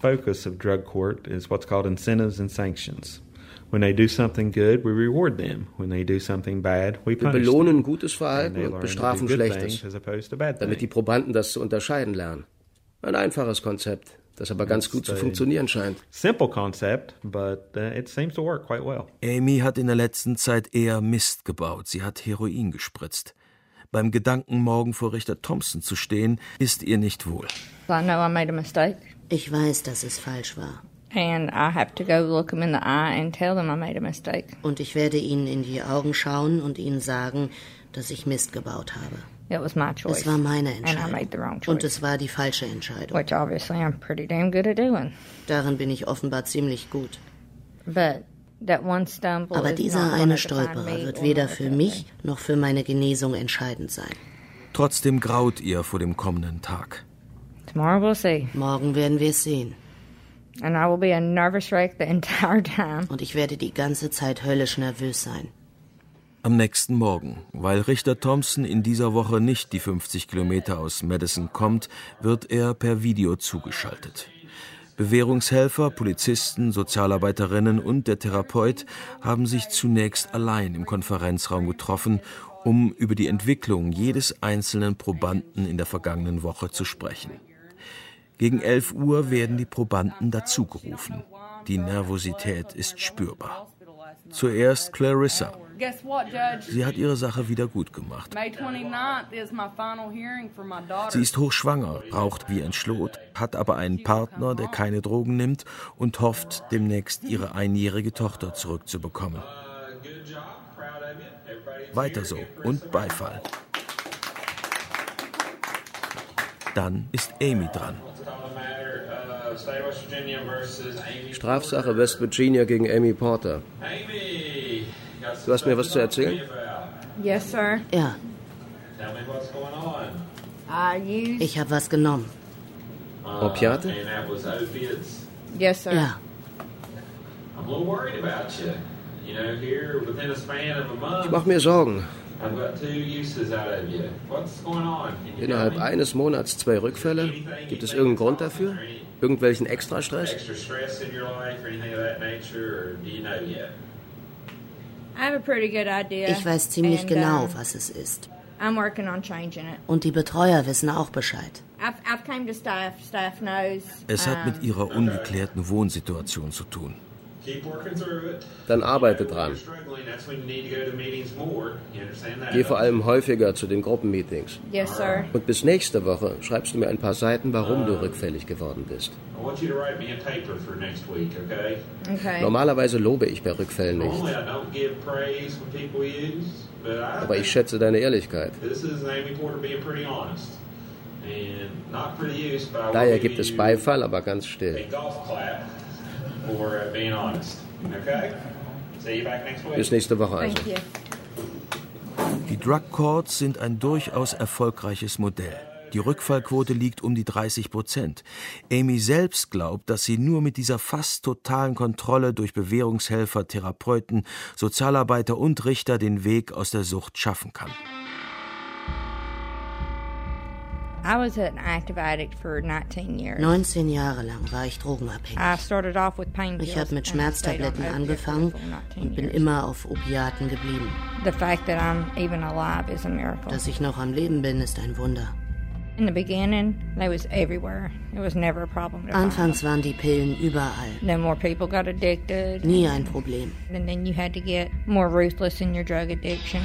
Focus of drug court is what's called incentives and sanctions. When they do something good, we reward them. When they do something bad, we Wir belohnen gutes Verhalten und bestrafen Schlechtes, damit die Probanden das zu unterscheiden lernen. Ein einfaches Konzept, das aber ganz gut zu funktionieren scheint. Simple concept, but uh, it seems to work quite well. Amy hat in der letzten Zeit eher Mist gebaut. Sie hat Heroin gespritzt. Beim Gedanken, morgen vor Richter Thompson zu stehen, ist ihr nicht wohl. Ich weiß, dass es falsch war. Und ich werde ihnen in die Augen schauen und ihnen sagen, dass ich Mist gebaut habe. It was my choice. Es war meine And I made the Entscheidung. wrong choice. Und es war die falsche Entscheidung. Which obviously I'm pretty damn good at doing. Darin bin ich offenbar ziemlich gut. But that one stumble Aber is dieser not eine Stolperer wird weder für mich noch für meine Genesung entscheidend sein. Trotzdem graut ihr vor dem kommenden Tag. Tomorrow we'll see. Morgen werden wir es sehen. And I will be a nervous wreck the entire time. Und ich werde die ganze Zeit höllisch nervös sein. Am nächsten Morgen, weil Richter Thompson in dieser Woche nicht die 50 Kilometer aus Madison kommt, wird er per Video zugeschaltet. Bewährungshelfer, Polizisten, Sozialarbeiterinnen und der Therapeut haben sich zunächst allein im Konferenzraum getroffen, um über die Entwicklung jedes einzelnen Probanden in der vergangenen Woche zu sprechen. Gegen 11 Uhr werden die Probanden dazugerufen. Die Nervosität ist spürbar. Zuerst Clarissa. Sie hat ihre Sache wieder gut gemacht. May 29th is my final hearing for my daughter. Sie ist hochschwanger, raucht wie ein Schlot, hat aber einen Partner, der keine Drogen nimmt und hofft, demnächst ihre einjährige Tochter zurückzubekommen. Weiter so und Beifall. Dann ist Amy dran. Strafsache West Virginia gegen Amy Porter. Du hast mir was zu erzählen? Yes, sir. Ja, ich habe was genommen. Opiate? Yes, sir. Ja, I'm a little worried about you. You know, here within a span of a month, Ich mache mir Sorgen. Innerhalb eines Monats zwei Rückfälle? Gibt es irgendeinen Grund dafür? Irgendwelchen Extrastress? Ich weiß ziemlich genau, um, was es ist. I'm working on changing it. Und die Betreuer wissen auch Bescheid. I've, I've came to staff. Staff knows. Es hat mit ihrer ungeklärten Wohnsituation zu tun. Keep working through it. Dann arbeite dran. Struggling, that's when you need to go to meetings more. You understand that? Geh vor allem häufiger zu den Gruppenmeetings. Yes, sir. Und bis nächste Woche schreibst du mir ein paar Seiten, warum du rückfällig geworden bist. I want you to write me a paper for next week, okay? Okay. Normalerweise lobe ich bei Rückfällen nicht, aber ich schätze deine Ehrlichkeit. This is Amy Porter being pretty honest. And not for the use, but I will Daher gibt es Beifall, aber ganz a still. For uh, being honest. Okay? See you back next week. Bis nächste Woche also. Thank you. Die Drug Courts sind ein durchaus erfolgreiches Modell. Die Rückfallquote liegt um die 30 Prozent. Amy selbst glaubt, dass sie nur mit dieser fast totalen Kontrolle durch Bewährungshelfer, Therapeuten, Sozialarbeiter und Richter den Weg aus der Sucht schaffen kann. I was an active addict for 19 years. 19 Jahre lang war ich drogenabhängig. I started off with pain Ich habe mit Schmerztabletten angefangen for 19 und bin immer auf Opiaten geblieben. The fact that I'm even alive is a miracle. Dass ich noch am Leben bin, ist ein Wunder. In the beginning, they was everywhere. It was never a problem to find Anfangs waren die Pillen überall. them. Then more people got addicted. Nie ein Problem. And then you had to get more ruthless in your drug addiction.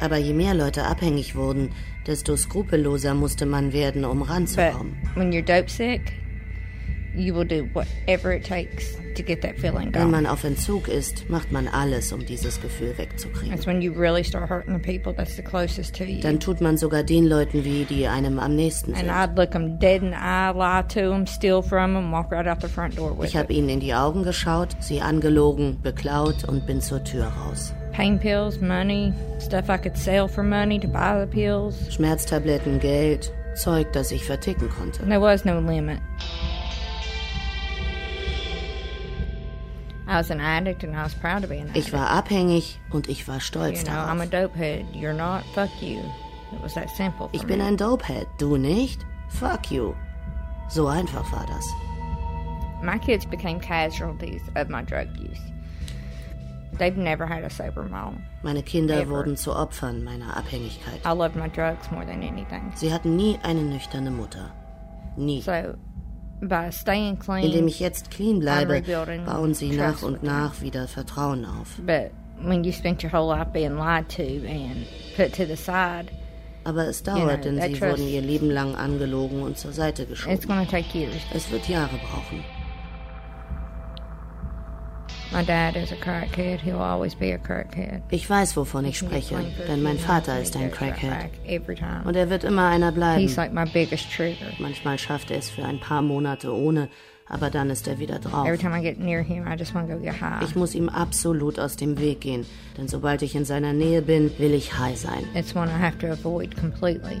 Aber je mehr Leute abhängig wurden, desto skrupelloser musste man werden, um ranzukommen. when you're dope sick, you will do whatever it takes to get that feeling Wenn man auf Entzug ist, macht man alles, um dieses Gefühl wegzukriegen. That's when you really start hurting the people that's the closest to you. Dann tut man sogar den Leuten weh, die einem am nächsten And sind. I'd look them dead in the eye, lie to them, steal from them, walk right out the front door with Ich habe it. ihnen in die Augen geschaut, sie angelogen, beklaut und bin zur Tür raus. Pain pills, money, stuff I could sell for money to buy the pills. Schmerztabletten, Geld, Zeug, das ich verticken konnte. There was no limit. I was an addict and I was proud to be an addict. Ich war abhängig und ich war You stolz know, I'm a darauf. dopehead. You're not. Fuck you. It was that simple. Ich bin me. ein Dopehead, du nicht? Fuck you. So einfach war das. My kids became casualties of my drug use. They've never had a sober mom. Meine Kinder Ever. wurden zu Opfern meiner Abhängigkeit. I loved my drugs more than anything. Sie hatten nie eine nüchterne Mutter. Nie. So, by staying clean, Indem ich jetzt clean bleibe, bauen sie nach und nach wieder Vertrauen auf. But when you spent your whole life being lied to and put to the side, Aber es dauert, denn sie wurden ihr Leben lang angelogen und zur Seite it's geschoben. Es wird Jahre brauchen. Ich weiß, wovon ich spreche, denn mein Vater ist ein Crackhead. Und er wird immer einer bleiben. Manchmal schafft er es für ein paar Monate ohne, aber dann ist er wieder drauf. Ich muss ihm absolut aus dem Weg gehen, denn sobald ich in seiner Nähe bin, will ich high sein. It's one I have to avoid completely.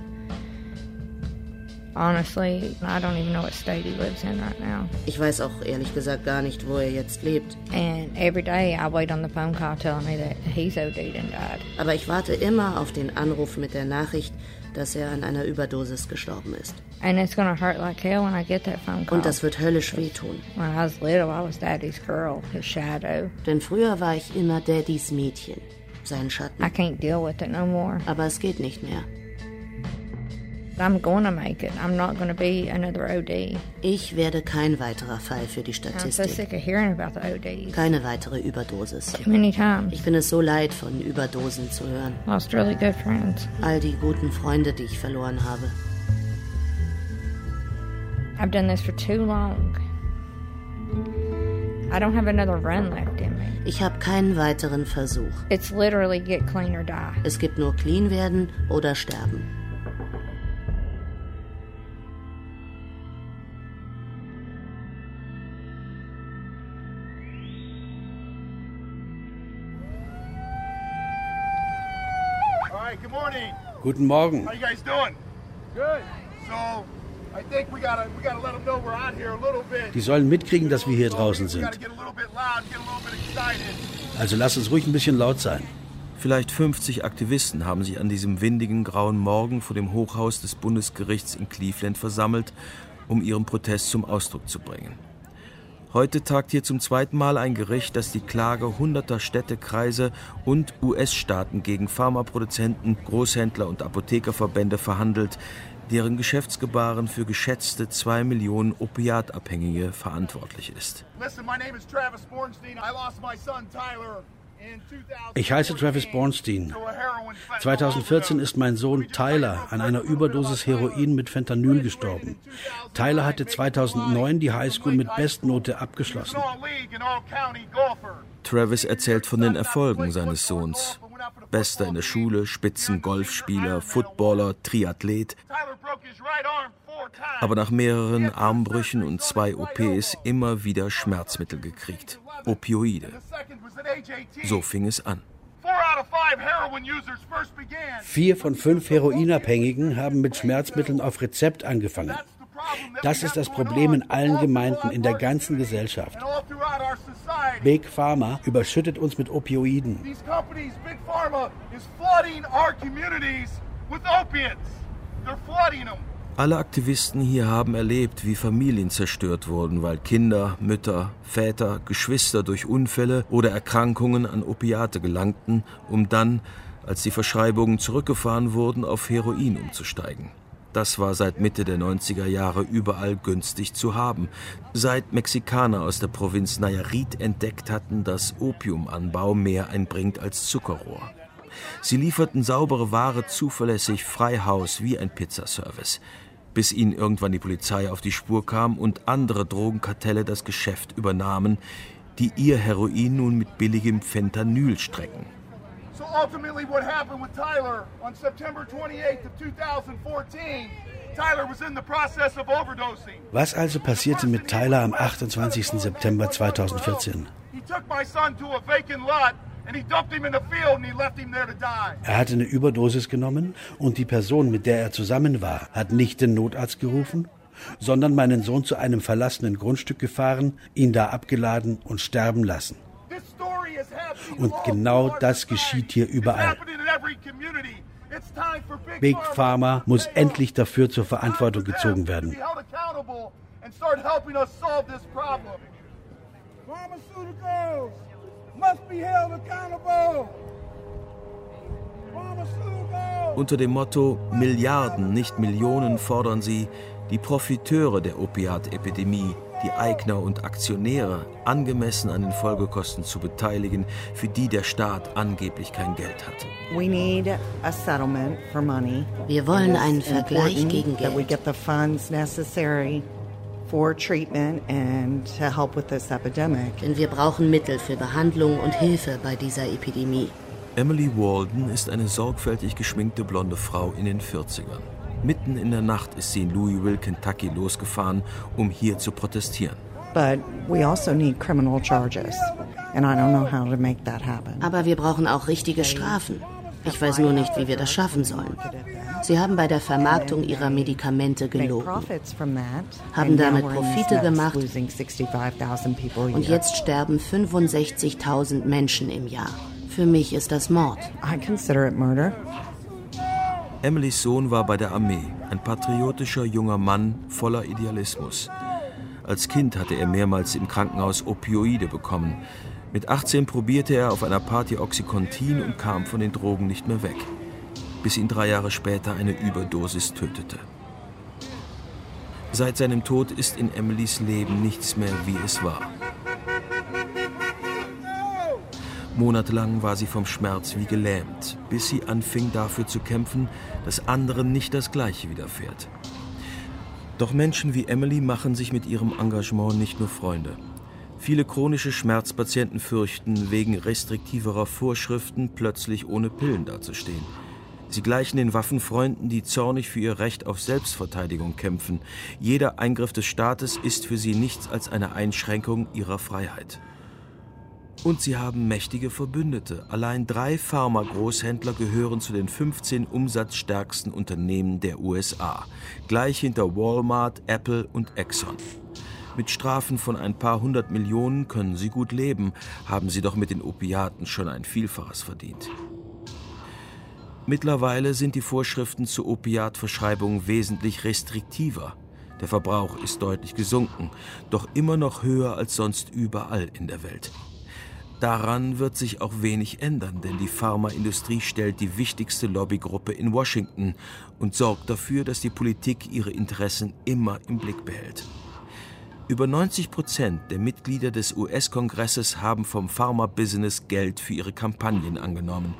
Honestly, I don't even know what state he lives in right now. Ich weiß auch ehrlich gesagt gar nicht, wo er jetzt lebt. And every day I wait on the phone call telling me that he's OD'd and died. Aber ich warte immer auf den Anruf mit der Nachricht, dass er an einer Überdosis gestorben ist. And it's gonna hurt like hell when I get that phone call. Und das wird höllisch wehtun. When I was little, I was Daddy's girl, his shadow. Denn früher war ich immer Daddys Mädchen, sein Schatten. I can't deal with it no more. Aber es geht nicht mehr. I'm gonna make it. I'm not gonna be another OD. Ich werde kein weiterer Fall für die I'm so Statistik. sick of hearing about the ODs. Keine weitere Überdosis. Too many times. Ich bin es so leid, von Überdosen zu hören. Lost really good friends. All die guten Freunde, die ich verloren habe. I've done this for too long. I don't have another run left in me. Ich habe keinen weiteren Versuch. It's literally get clean or die. Es gibt nur clean werden oder sterben. Guten Morgen. How you guys doing? Good. So, I think we gotta we gotta let them know we're out here a little bit. Die sollen mitkriegen, dass wir hier draußen sind. Also lass uns ruhig ein bisschen laut sein. Vielleicht 50 Aktivisten haben sich an diesem windigen grauen Morgen vor dem Hochhaus des Bundesgerichts in Cleveland versammelt, um ihren Protest zum Ausdruck zu bringen. Heute tagt hier zum zweiten Mal ein Gericht, das die Klage hunderter Städte, Kreise und US-Staaten gegen Pharmaproduzenten, Großhändler und Apothekerverbände verhandelt, deren Geschäftsgebaren für geschätzte zwei Millionen Opiatabhängige verantwortlich ist. Listen, my name is Travis Bornstein. I lost my son Tyler in 2000 Ich heiße Travis Bornstein. 2014 ist mein Sohn Tyler an einer Überdosis Heroin mit Fentanyl gestorben. Tyler hatte 2009 die Highschool mit Bestnote abgeschlossen. Travis erzählt von den Erfolgen seines Sohns. Bester in der Schule, Spitzen-Golfspieler, Footballer, Triathlet. Aber nach mehreren Armbrüchen und zwei OPs immer wieder Schmerzmittel gekriegt. Opioide. Second was at age 18. So fing es an. Vier von fünf Heroinabhängigen haben mit Schmerzmitteln auf Rezept angefangen. Das ist das Problem in allen Gemeinden in der ganzen Gesellschaft. Big Pharma überschüttet uns mit Opioiden. These Alle Aktivisten hier haben erlebt, wie Familien zerstört wurden, weil Kinder, Mütter, Väter, Geschwister durch Unfälle oder Erkrankungen an Opiate gelangten, um dann, als die Verschreibungen zurückgefahren wurden, auf Heroin umzusteigen. Das war seit Mitte der 90er Jahre überall günstig zu haben, seit Mexikaner aus der Provinz Nayarit entdeckt hatten, dass Opiumanbau mehr einbringt als Zuckerrohr. Sie lieferten saubere Ware zuverlässig frei Haus wie ein Pizzaservice, bis ihnen irgendwann die Polizei auf die Spur kam und andere Drogenkartelle das Geschäft übernahmen, die ihr Heroin nun mit billigem Fentanyl strecken. So ultimately, what happened with Tyler on September 28th of 2014? Tyler was in the process of overdosing. Was also passierte mit Tyler am 28. September 2014? He took my son to a vacant lot and he dumped him in the field and he left him there to die. Er hatte eine Überdosis genommen und die Person, mit der er zusammen war, hat nicht den Notarzt gerufen, sondern meinen Sohn zu einem verlassenen Grundstück gefahren, ihn da abgeladen und sterben lassen. Und genau das geschieht hier überall. Big, Pharma muss endlich dafür zur Verantwortung gezogen werden. Pharmaceuticals must be held accountable. Pharmaceuticals. Unter dem Motto Milliarden, nicht Millionen fordern sie, die Profiteure der Opiatepidemie, die Eigner und Aktionäre, angemessen an den Folgekosten zu beteiligen, für die der Staat angeblich kein Geld hat. We need a settlement for money. Wir wollen einen Vergleich important gegen That we Geld. get the funds necessary Denn wir brauchen Mittel für Behandlung und Hilfe bei dieser Epidemie. Emily Walden ist eine sorgfältig geschminkte blonde Frau in den 40ern. Mitten in der Nacht ist sie in Louisville, Kentucky losgefahren, um hier zu protestieren. But we also need criminal charges. And I don't know how to make that happen. Aber wir brauchen auch richtige Strafen. Ich weiß nur nicht, wie wir das schaffen sollen. Sie haben bei der Vermarktung ihrer Medikamente gelogen, haben damit Profite gemacht und jetzt sterben 65.000 Menschen im Jahr. Für mich ist das Mord. Emilys Sohn war bei der Armee, ein patriotischer junger Mann voller Idealismus. Als Kind hatte er mehrmals im Krankenhaus Opioide bekommen. Mit 18 probierte er auf einer Party Oxycontin und kam von den Drogen nicht mehr weg, bis ihn drei Jahre später eine Überdosis tötete. Seit seinem Tod ist in Emilys Leben nichts mehr, wie es war. Monatelang war sie vom Schmerz wie gelähmt, bis sie anfing dafür zu kämpfen, dass anderen nicht das Gleiche widerfährt. Doch Menschen wie Emily machen sich mit ihrem Engagement nicht nur Freunde. Viele chronische Schmerzpatienten fürchten, wegen restriktiverer Vorschriften plötzlich ohne Pillen dazustehen. Sie gleichen den Waffenfreunden, die zornig für ihr Recht auf Selbstverteidigung kämpfen. Jeder Eingriff des Staates ist für sie nichts als eine Einschränkung ihrer Freiheit. Und sie haben mächtige Verbündete. Allein drei Pharma-Großhändler gehören zu den 15 umsatzstärksten Unternehmen der USA, gleich hinter Walmart, Apple und Exxon. Mit Strafen von ein paar hundert Millionen können sie gut leben, haben sie doch mit den Opiaten schon ein Vielfaches verdient. Mittlerweile sind die Vorschriften zur Opiatverschreibung wesentlich restriktiver. Der Verbrauch ist deutlich gesunken, doch immer noch höher als sonst überall in der Welt. Daran wird sich auch wenig ändern, denn die Pharmaindustrie stellt die wichtigste Lobbygruppe in Washington und sorgt dafür, dass die Politik ihre Interessen immer im Blick behält. Über 90 Prozent der Mitglieder des US-Kongresses haben vom Pharma-Business Geld für ihre Kampagnen angenommen.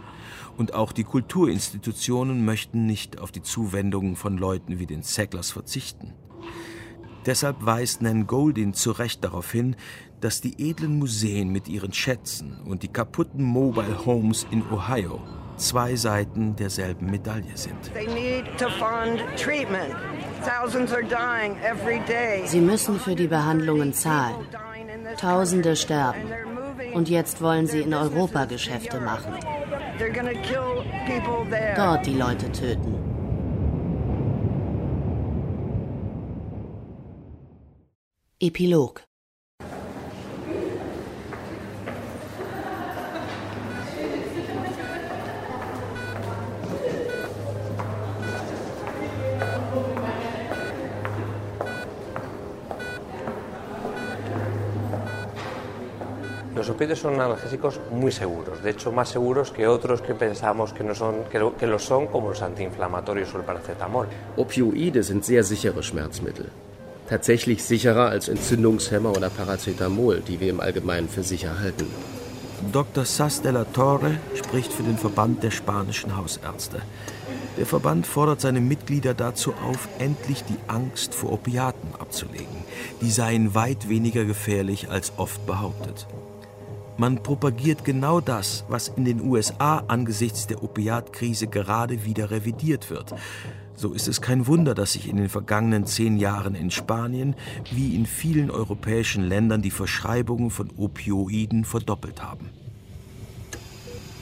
Und auch die Kulturinstitutionen möchten nicht auf die Zuwendungen von Leuten wie den Sacklers verzichten. Deshalb weist Nan Goldin zu Recht darauf hin, dass die edlen Museen mit ihren Schätzen und die kaputten Mobile Homes in Ohio zwei Seiten derselben Medaille sind. Sie müssen für die Behandlungen zahlen. Tausende sterben. Und jetzt wollen sie in Europa Geschäfte machen. Dort die Leute töten. Epilog Los opioides son analgésicos muy seguros, de hecho más seguros que otros que pensamos que, no son, que, lo, que lo son, como los antiinflamatorios o el paracetamol. Opioide sind sehr sichere Schmerzmittel. Tatsächlich sicherer als Entzündungshemmer oder Paracetamol, die wir im Allgemeinen für sicher halten. Dr. Sass de la Torre spricht für den Verband der spanischen Hausärzte. Der Verband fordert seine Mitglieder dazu auf, endlich die Angst vor Opiaten abzulegen. Die seien weit weniger gefährlich als oft behauptet. Man propagiert genau das, was in den USA angesichts der Opiatkrise gerade wieder revidiert wird. So ist es kein Wunder, dass sich in den vergangenen zehn Jahren in Spanien wie in vielen europäischen Ländern die Verschreibungen von Opioiden verdoppelt haben.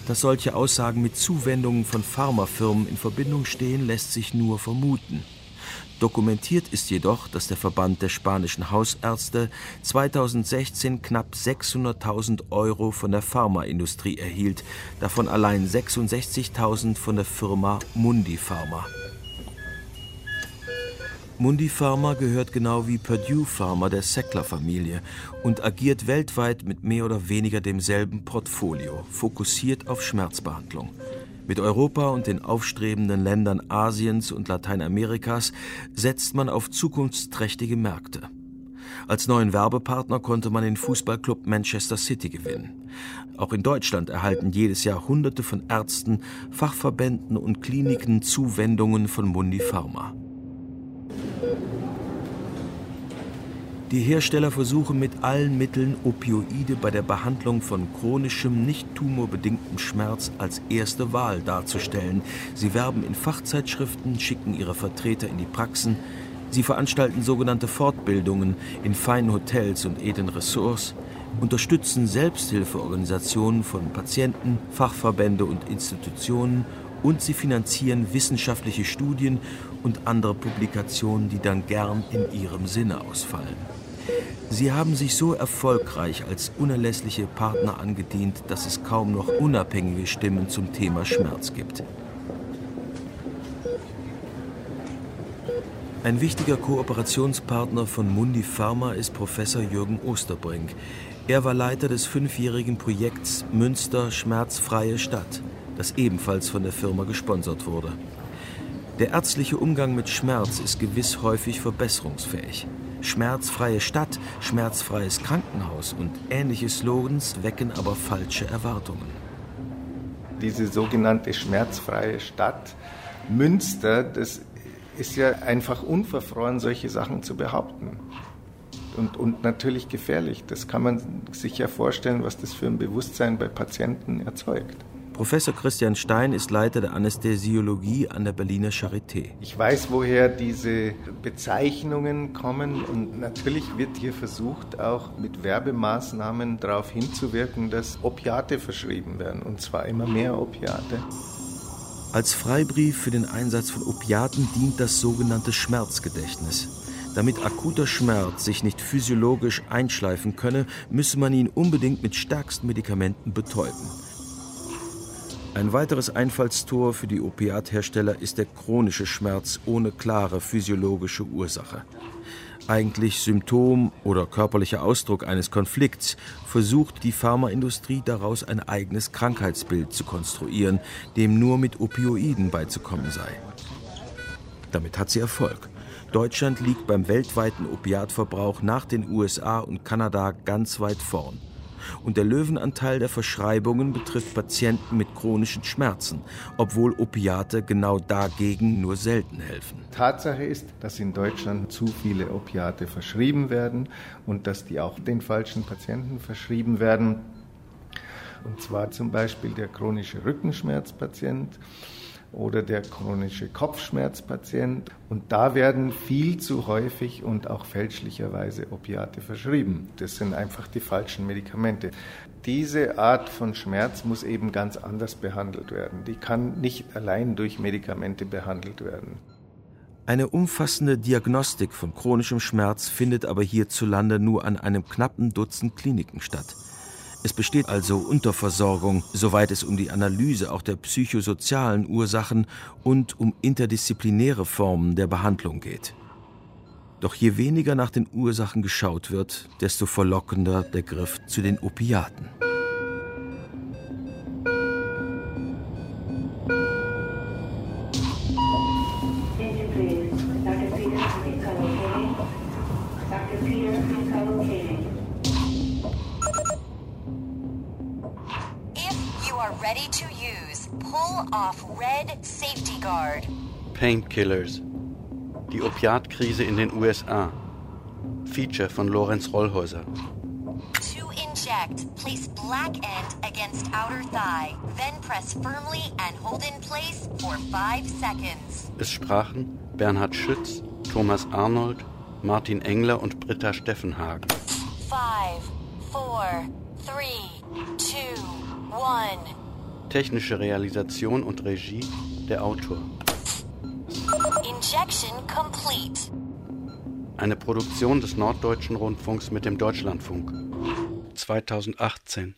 Dass solche Aussagen mit Zuwendungen von Pharmafirmen in Verbindung stehen, lässt sich nur vermuten. Dokumentiert ist jedoch, dass der Verband der spanischen Hausärzte 2016 knapp 600.000 Euro von der Pharmaindustrie erhielt, davon allein 66.000 von der Firma Mundi Pharma. Mundi Pharma gehört genau wie Purdue Pharma der Sackler-Familie und agiert weltweit mit mehr oder weniger demselben Portfolio, fokussiert auf Schmerzbehandlung. Mit Europa und den aufstrebenden Ländern Asiens und Lateinamerikas setzt man auf zukunftsträchtige Märkte. Als neuen Werbepartner konnte man den Fußballclub Manchester City gewinnen. Auch in Deutschland erhalten jedes Jahr Hunderte von Ärzten, Fachverbänden und Kliniken Zuwendungen von Mundi Pharma. Die Hersteller versuchen mit allen Mitteln, Opioide bei der Behandlung von chronischem, nicht tumorbedingtem Schmerz als erste Wahl darzustellen. Sie werben in Fachzeitschriften, schicken ihre Vertreter in die Praxen. Sie veranstalten sogenannte Fortbildungen in feinen Hotels und edlen Ressorts, unterstützen Selbsthilfeorganisationen von Patienten, Fachverbände und Institutionen und sie finanzieren wissenschaftliche Studien und andere Publikationen, die dann gern in ihrem Sinne ausfallen. Sie haben sich so erfolgreich als unerlässliche Partner angedient, dass es kaum noch unabhängige Stimmen zum Thema Schmerz gibt. Ein wichtiger Kooperationspartner von Mundi Pharma ist Professor Jürgen Osterbrink. Er war Leiter des fünfjährigen Projekts Münster Schmerzfreie Stadt, das ebenfalls von der Firma gesponsert wurde. Der ärztliche Umgang mit Schmerz ist gewiss häufig verbesserungsfähig. Schmerzfreie Stadt, schmerzfreies Krankenhaus und ähnliche Slogans wecken aber falsche Erwartungen. Diese sogenannte schmerzfreie Stadt Münster, das ist ja einfach unverfroren, solche Sachen zu behaupten. Und, und natürlich gefährlich. Das kann man sich ja vorstellen, was das für ein Bewusstsein bei Patienten erzeugt. Professor Christian Stein ist Leiter der Anästhesiologie an der Berliner Charité. Ich weiß, woher diese Bezeichnungen kommen und natürlich wird hier versucht, auch mit Werbemaßnahmen darauf hinzuwirken, dass Opiate verschrieben werden und zwar immer mehr Opiate. Als Freibrief für den Einsatz von Opiaten dient das sogenannte Schmerzgedächtnis. Damit akuter Schmerz sich nicht physiologisch einschleifen könne, müsse man ihn unbedingt mit stärksten Medikamenten betäuben. Ein weiteres Einfallstor für die Opiathersteller ist der chronische Schmerz ohne klare physiologische Ursache. Eigentlich Symptom oder körperlicher Ausdruck eines Konflikts, versucht die Pharmaindustrie daraus ein eigenes Krankheitsbild zu konstruieren, dem nur mit Opioiden beizukommen sei. Damit hat sie Erfolg. Deutschland liegt beim weltweiten Opiatverbrauch nach den USA und Kanada ganz weit vorn und der Löwenanteil der Verschreibungen betrifft Patienten mit chronischen Schmerzen, obwohl Opiate genau dagegen nur selten helfen. Tatsache ist, dass in Deutschland zu viele Opiate verschrieben werden und dass die auch den falschen Patienten verschrieben werden. Und zwar zum Beispiel der chronische Rückenschmerzpatient oder der chronische Kopfschmerzpatient. Und da werden viel zu häufig und auch fälschlicherweise Opiate verschrieben. Das sind einfach die falschen Medikamente. Diese Art von Schmerz muss eben ganz anders behandelt werden. Die kann nicht allein durch Medikamente behandelt werden. Eine umfassende Diagnostik von chronischem Schmerz findet aber hierzulande nur an einem knappen Dutzend Kliniken statt. Es besteht also Unterversorgung, soweit es um die Analyse auch der psychosozialen Ursachen und um interdisziplinäre Formen der Behandlung geht. Doch je weniger nach den Ursachen geschaut wird, desto verlockender der Griff zu den Opiaten. Off red safety guard. Painkillers. Die Opiatkrise in den USA. Feature von Lorenz Rollhäuser. To inject, place black end against outer thigh, then press firmly and hold in place for 5 seconds. Es sprachen Bernhard Schütz, Thomas Arnold, Martin Engler und Britta Steffenhagen. 5, 4, 3, 2, 1. Technische Realisation und Regie der Autor. Injection complete. Eine Produktion des Norddeutschen Rundfunks mit dem Deutschlandfunk 2018.